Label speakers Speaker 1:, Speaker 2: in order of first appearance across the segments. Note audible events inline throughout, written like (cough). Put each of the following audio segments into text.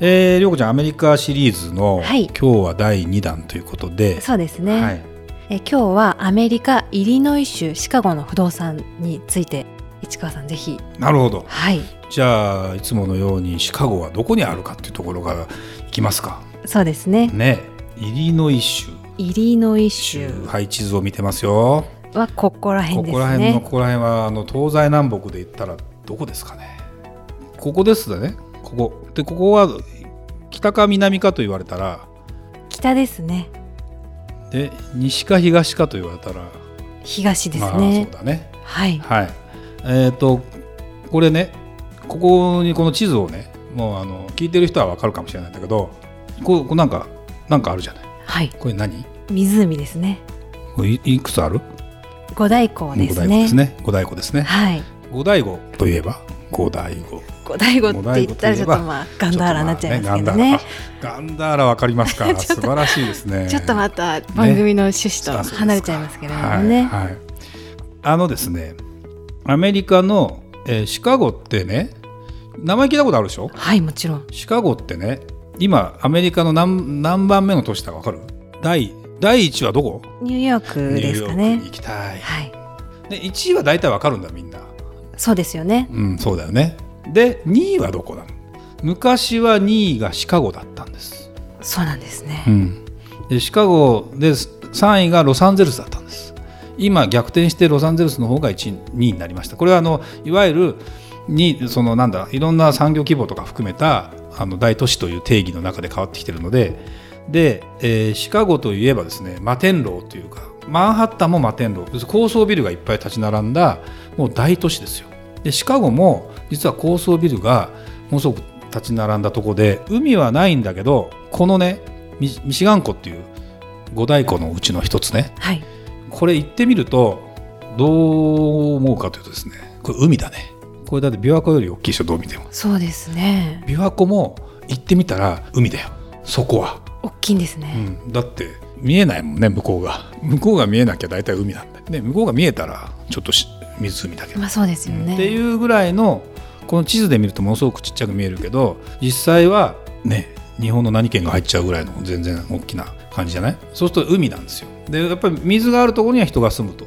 Speaker 1: えー、りょうこちゃんアメリカシリーズの、はい、今日は第2弾ということで。
Speaker 2: そうですね、はい、え今日はアメリカイリノイ州シカゴの不動産について市川さんぜひ。
Speaker 1: なるほど、
Speaker 2: はい、
Speaker 1: じゃあいつものようにシカゴはどこにあるかっていうところからいきますか。
Speaker 2: そうですね。
Speaker 1: ね。イリノイ州。
Speaker 2: イリノイ州。
Speaker 1: はい地図を見てますよ。
Speaker 2: はここら辺ですね。
Speaker 1: ここら辺のここら辺はあの東西南北で言ったらどこですかね。ここですね。ここでここは北か南かと言われたら
Speaker 2: 北ですね。
Speaker 1: で西か東かと言われたら
Speaker 2: 東ですね、
Speaker 1: そうだね。
Speaker 2: はい、
Speaker 1: はい、えっ、ー、とこれねここにこの地図をねもうあの聞いてる人は分かるかもしれないんだけどこうなんかなんかあるじゃない？
Speaker 2: はい。
Speaker 1: これ何？
Speaker 2: 湖ですね。
Speaker 1: いいくつある？
Speaker 2: 五大湖ですね。
Speaker 1: 五大湖ですね。
Speaker 2: はい。
Speaker 1: 五大湖といえば五大湖
Speaker 2: 五大悟って言ったらちょっとまあガンダーラになっちゃいますけどね。
Speaker 1: ガンダーラわかりますか？素晴らしいですね。(laughs)
Speaker 2: ちょっとまた番組の趣旨と離れちゃいますけれどもね。はい、
Speaker 1: あのですね、アメリカの、えー、シカゴってね、名前聞いたことあるでしょ？
Speaker 2: はいもちろん。
Speaker 1: シカゴってね、今アメリカの何何番目の都市だかわかる？第第一はどこ？
Speaker 2: ニューヨークですかね。
Speaker 1: 行きたい。
Speaker 2: はい。
Speaker 1: で一位は大体わかるんだみんな。
Speaker 2: そうですよね。
Speaker 1: うん、そうだよね。で2位はどこなの？昔は2位がシカゴだったんです。
Speaker 2: そうなんですね、
Speaker 1: うん、でシカゴで3位がロサンゼルスだったんです。今逆転してロサンゼルスの方が1位2位になりました。これはあのいわゆるにそのなんだいろんな産業規模とか含めたあの大都市という定義の中で変わってきてるのでで、えー、シカゴといえばですね摩天楼というかマンハッタンも摩天楼。高層ビルがいっぱい立ち並んだもう大都市ですよでシカゴも実は高層ビルがものすごく立ち並んだとこで海はないんだけどこのねミシガン湖っていう五大湖のうちの一つね、
Speaker 2: はい、
Speaker 1: これ行ってみるとどう思うかというとですねこれ海だね。これだって琵琶湖より大きいでしょどう見ても。
Speaker 2: そうですね。
Speaker 1: 琵琶湖も行ってみたら海だよ。そこは。
Speaker 2: 大きいんです
Speaker 1: ね、うん、だって見えないもんね向こうが。向こうが見えなきゃ大体海なんだで向こうが見えたらちょっと湖だけど、
Speaker 2: まあ、そうですよね、
Speaker 1: っていうぐらいのこの地図で見るとものすごくちっちゃく見えるけど実際はね日本の何県が入っちゃうぐらいの全然大きな感じじゃない？そうすると海なんですよ。でやっぱり水があるところには人が住むと。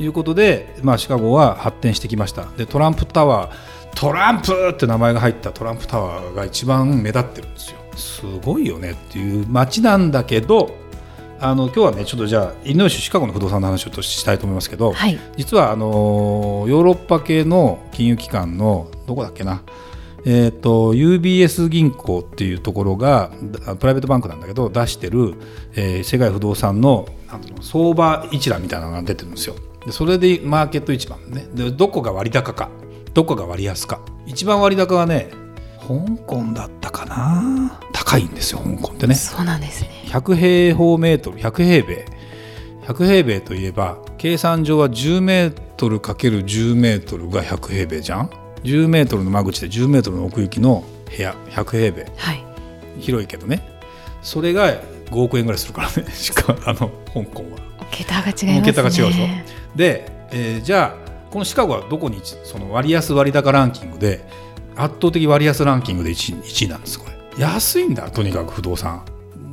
Speaker 1: いうことで、まあ、シカゴは発展してきました。でトランプタワートランプって名前が入ったトランプタワーが一番目立ってるんですよ。すごいよねっていう街なんだけどあの今日はねちょっとじゃあイリノイ州シカゴの不動産の話をしたいと思いますけど、
Speaker 2: はい、
Speaker 1: 実はあのヨーロッパ系の金融機関のどこだっけなえーと、UBS 銀行っていうところがプライベートバンクなんだけど出してる、えー、世界不動産の相場一覧みたいなのが出てるんですよ。でそれでマーケット一番ね。でどこが割高か。どこが割安か。一番割高はね香港だったかな高いんですよ香港ってね。
Speaker 2: そうなんですね。
Speaker 1: 100平方メートル100平米。100平米といえば計算上は10メートル ×10 メートルが100平米じゃん？10メートルの間口で10メートルの奥行きの部屋100平米、
Speaker 2: はい、
Speaker 1: 広いけどね。それが5億円ぐらいするからね (laughs) しかあの香港は。
Speaker 2: 桁が違いますね。
Speaker 1: 桁が違うでしょ？で、えー、じゃあこのシカゴはどこにその割安割高ランキングで圧倒的割安ランキングで 1, 1位なんですこれ安いんだとにかく不動産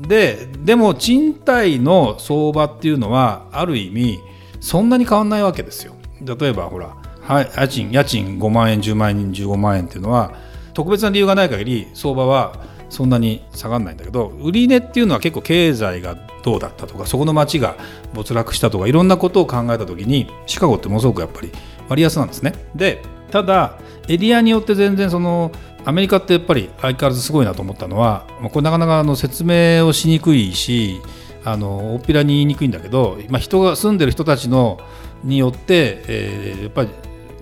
Speaker 1: ででも賃貸の相場っていうのはある意味そんなに変わんないわけですよ例えばほら家賃家賃5万円10万円15万円っていうのは特別な理由がない限り相場はそんなに下がらないんだけど売値っていうのは結構経済がどうだったとかそこの町が没落したとかいろんなことを考えた時にシカゴってものすごくやっぱり割安なんですね。でただエリアによって全然そのアメリカってやっぱり相変わらずすごいなと思ったのはまあこれなかなかあの説明をしにくいしあの大っぴらに言いにくいんだけど、まあ、人が住んでる人たちのによって、えー、やっぱり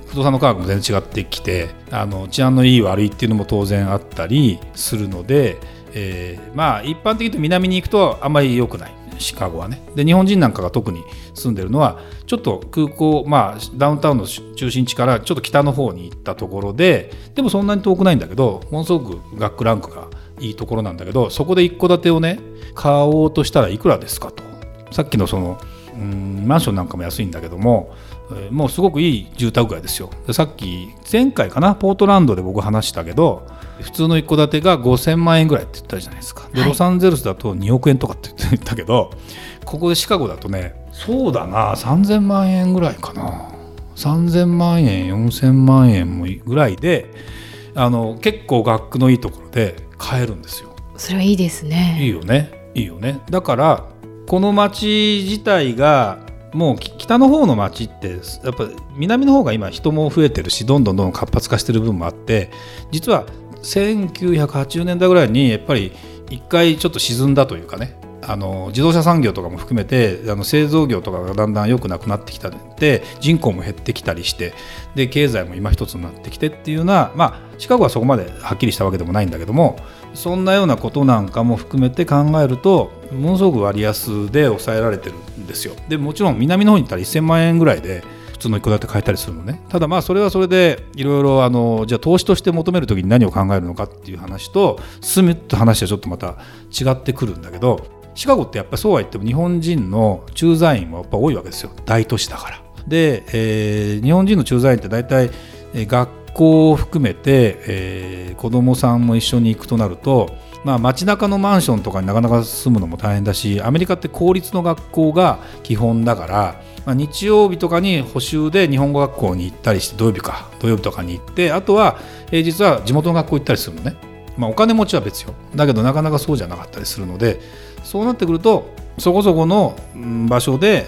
Speaker 1: 不動産の価格も全然違ってきてあの治安のいい悪いっていうのも当然あったりするのでえーまあ一般的に言うと南に行くとあんまり良くない。シカゴはね。で日本人なんかが特に住んでるのはちょっと空港まあダウンタウンの中心地からちょっと北の方に行ったところででもそんなに遠くないんだけどものすごく学区ランクがいいところなんだけどそこで一戸建てをね買おうとしたらいくらですかと。さっきのそのうんマンションなんかも安いんだけどもえーもうすごくいい住宅街ですよ。でさっき前回かなポートランドで僕話したけど普通の一戸建てが5000万円ぐらいって言ったじゃないですか。で、
Speaker 2: はい。
Speaker 1: ロサンゼルスだと2億円とかって言ったけどここでシカゴだとねそうだな3000万円ぐらいかな。3000万円4000万円もぐらいであの結構学区のいいところで買えるんですよ。
Speaker 2: それはいいですね。
Speaker 1: いいよね。いいよね。だからこの町自体がもうき北の方の町ってやっぱ南の方が今人も増えてるしどんどんどんどん活発化してる部分もあって実は1980年代ぐらいにやっぱり一回ちょっと沈んだというかねあの自動車産業とかも含めてあの製造業とかがだんだん良くなくなってきたで人口も減ってきたりしてで経済も今一つになってきてっていうようなまあシカゴはそこまではっきりしたわけでもないんだけどもそんなようなことなんかも含めて考えるとものすごく割安で抑えられてるんですよ。でもちろん南の方に行ったら1000万円ぐらいで普通の一戸建て買えたりするのね。ただまあそれはそれでいろいろあのじゃあ投資として求める時に何を考えるのかっていう話と住むって話はちょっとまた違ってくるんだけどシカゴってやっぱりそうは言っても日本人の駐在員もやっぱ多いわけですよ大都市だから。で、えー日本人の駐在員って大体学校を含めて、えー子どもさんも一緒に行くとなると、まあ、街中のマンションとかになかなか住むのも大変だしアメリカって公立の学校が基本だから、まあ、日曜日とかに補習で日本語学校に行ったりして土曜日か土曜日とかに行ってあとは平日は地元の学校行ったりするのね。まあ、お金持ちは別よだけどなかなかそうじゃなかったりするのでそうなってくるとそこそこの場所で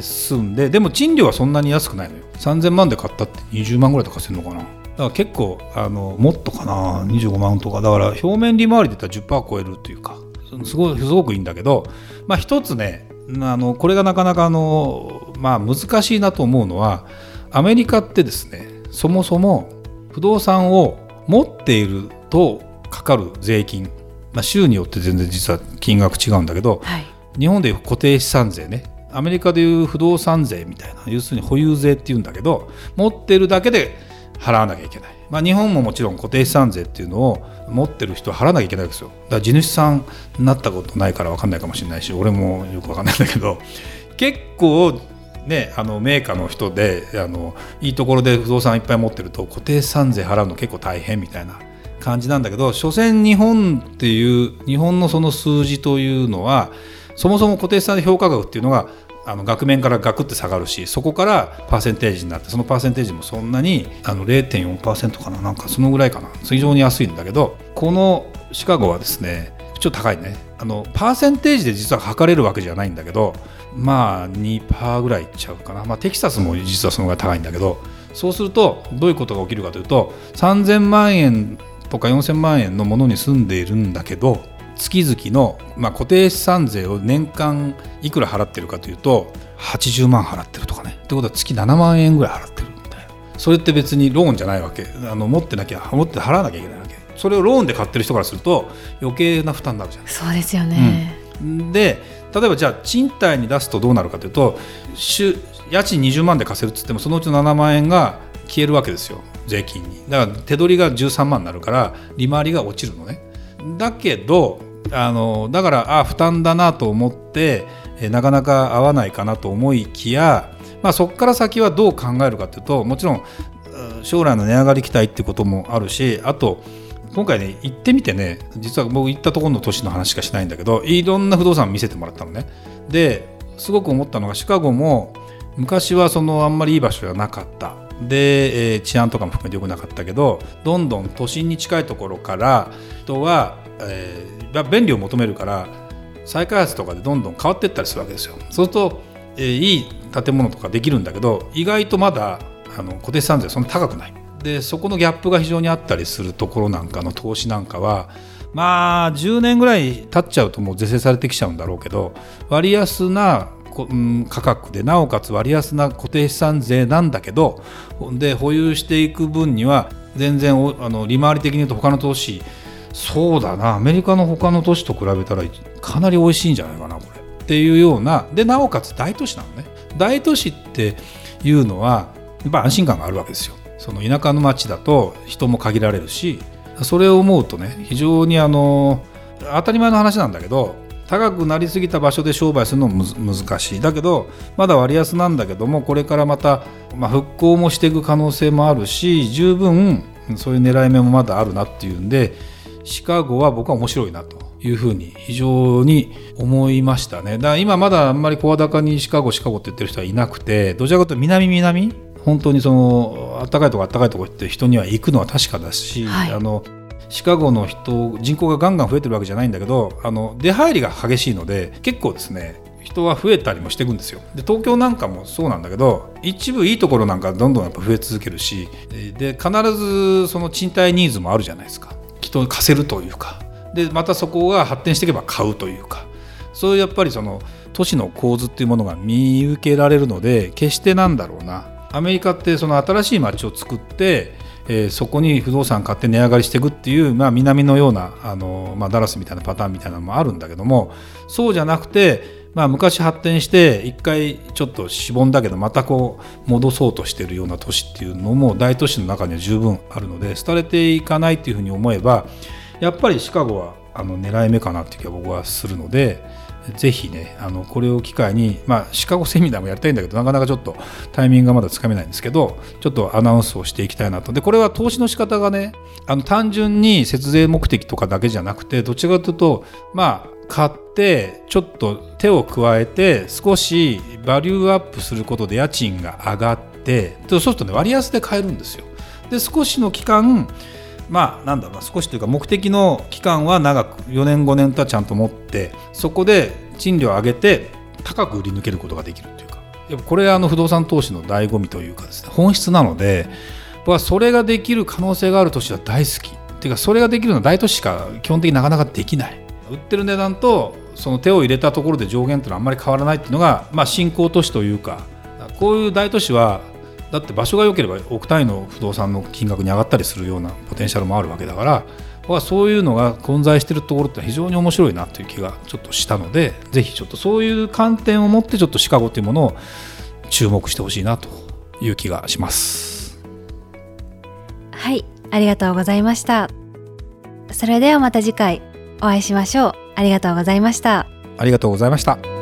Speaker 1: 住んででも賃料はそんなに安くないのよ。3000万で買ったって20万ぐらいとかするのかな。だから結構あのもっとかな。25万とか。だから表面利回りで言ったら10%超えるというか。すごすごくいいんだけど、まあ、一つねあのこれがなかなかあの、まあ、難しいなと思うのはアメリカってですねそもそも不動産を持っているとかかる税金、まあ、州によって全然実は金額違うんだけど
Speaker 2: はい。
Speaker 1: 日本でいう固定資産税ね。アメリカでいう不動産税みたいな要するに保有税っていうんだけど持ってるだけで払わなきゃいけない、まあ、日本ももちろん固定資産税っていうのを持ってる人は払わなきゃいけないですよ。だから地主さんになったことないから分かんないかもしれないし俺もよく分かんないんだけど (laughs) 結構ね、あのメーカーの人であのいいところで不動産いっぱい持ってると固定資産税払うの結構大変みたいな感じなんだけど所詮日本っていう日本のその数字というのはそもそも固定資産税評価額っていうのがあの額面からガクって下がるしそこからパーセンテージになってそのパーセンテージもそんなにあの0.4%かななんかそのぐらいかな。非常に安いんだけどこのシカゴはですねちょっと高いね。あのパーセンテージで実は測れるわけじゃないんだけどまあ2%ぐらいいっちゃうかな、まあ、テキサスも実はそのぐらい高いんだけどそうするとどういうことが起きるかというと3000万円とか4000万円のものに住んでいるんだけど月々の、まあ、固定資産税を年間いくら払ってるかというと80万払ってるとかね。ってことは月7万円ぐらい払ってるみたいな。それって別にローンじゃないわけ。あの持ってなきゃ持って払わなきゃいけないわけ。それをローンで買ってる人からすると余計な負担になるじゃん
Speaker 2: そうですよね。
Speaker 1: で例えばじゃあ賃貸に出すとどうなるかというと週家賃20万で貸せるっつってもそのうちの7万円が消えるわけですよ税金に。だから手取りが13万になるから利回りが落ちるのね。だけどあのだからあ負担だなと思ってえなかなか合わないかなと思いきや、まあ、そこから先はどう考えるかというともちろん将来の値上がり期待っていうこともあるしあと今回ね行ってみてね実は僕行ったところの都市の話しかしないんだけどいろんな不動産見せてもらったのね。ですごく思ったのがシカゴも昔はそのあんまりいい場所じゃなかった。で、えー治安とかも含めて良くなかったけどどんどん都心に近いところから人は、えー便利を求めるから再開発とかでどんどん変わっていったりするわけですよ。そうすると、えーいい建物とかできるんだけど意外とまだあの固定資産税そんな高くない。でそこのギャップが非常にあったりするところなんかの投資なんかはまあ10年ぐらい経っちゃうともう是正されてきちゃうんだろうけど割安なこうん価格でなおかつ割安な固定資産税なんだけどで保有していく分には全然あの利回り的に言うと他の投資そうだなアメリカの他の都市と比べたらかなり美味しいんじゃないかなこれ。っていうようなでなおかつ大都市なのね。大都市っていうのはやっぱ安心感があるわけですよ。その田舎の町だと人も限られるしそれを思うとね非常にあの当たり前の話なんだけど高くなりすぎた場所で商売するのも難しい。だけどまだ割安なんだけどもこれからまた、まあ、復興もしていく可能性もあるし十分そういう狙い目もまだあるなっていうんでシカゴは僕は面白いなというふうに非常に思いましたね。だから今まだあんまり声高にシカゴシカゴって言ってる人はいなくてどちらかというと南南本当にその暖かいとこ暖かいとこ行って人には行くのは確かだし、はい、あのシカゴの人人口がガンガン増えてるわけじゃないんだけどあの出入りが激しいので結構ですね人は増えたりもしていくんですよ。で東京なんかもそうなんだけど一部いいところなんかどんどんやっぱ増え続けるしで必ずその賃貸ニーズもあるじゃないですか。人を貸せるというか。でまたそこが発展していけば買うというか。そういうやっぱりその都市の構図っていうものが見受けられるので決してなんだろうな。アメリカってその新しい街を作ってえー、そこに不動産買って値上がりしていくっていう、まあ、南のようなあの、まあ、ダラスみたいなパターンみたいなのもあるんだけどもそうじゃなくて、まあ、昔発展して一回ちょっとしぼんだけどまたこう戻そうとしてるような都市っていうのも大都市の中には十分あるので廃れていかないっていうふうに思えばやっぱりシカゴはあの狙い目かなっていう気が僕はするので。ぜひねあのこれを機会に、まあ、シカゴ (laughs) セミナーもやりたいんだけどなかなかちょっとタイミングがまだつかめないんですけどちょっとアナウンスをしていきたいなとでこれは投資の仕方がねあの単純に節税目的とかだけじゃなくてどちらかというとまあ買ってちょっと手を加えて少しバリューアップすることで家賃が上がってそうするとね割安で買えるんですよ。で少しの期間まあなんだろう少しというか目的の期間は長く4年5年とはちゃんと持ってそこで賃料を上げて高く売り抜けることができるというか。やっぱこれあの不動産投資の醍醐味というかですね本質なので僕はそれができる可能性がある都市は大好き。っていうかそれができるのは大都市しか基本的になかなかできない。売ってる値段とその手を入れたところで上限っていうのはあんまり変わらないっていうのが、まあ、新興都市というかこういう大都市はだって場所が良ければ億単位の不動産の金額に上がったりするようなポテンシャルもあるわけだから僕はそういうのが混在しているところって非常に面白いなという気がちょっとしたのでぜひちょっとそういう観点を持ってちょっとシカゴというものを注目してほしいなという気がします。
Speaker 2: はいありがとうございました。それではまた次回お会いしましょう。ありがとうございました。
Speaker 1: ありがとうございました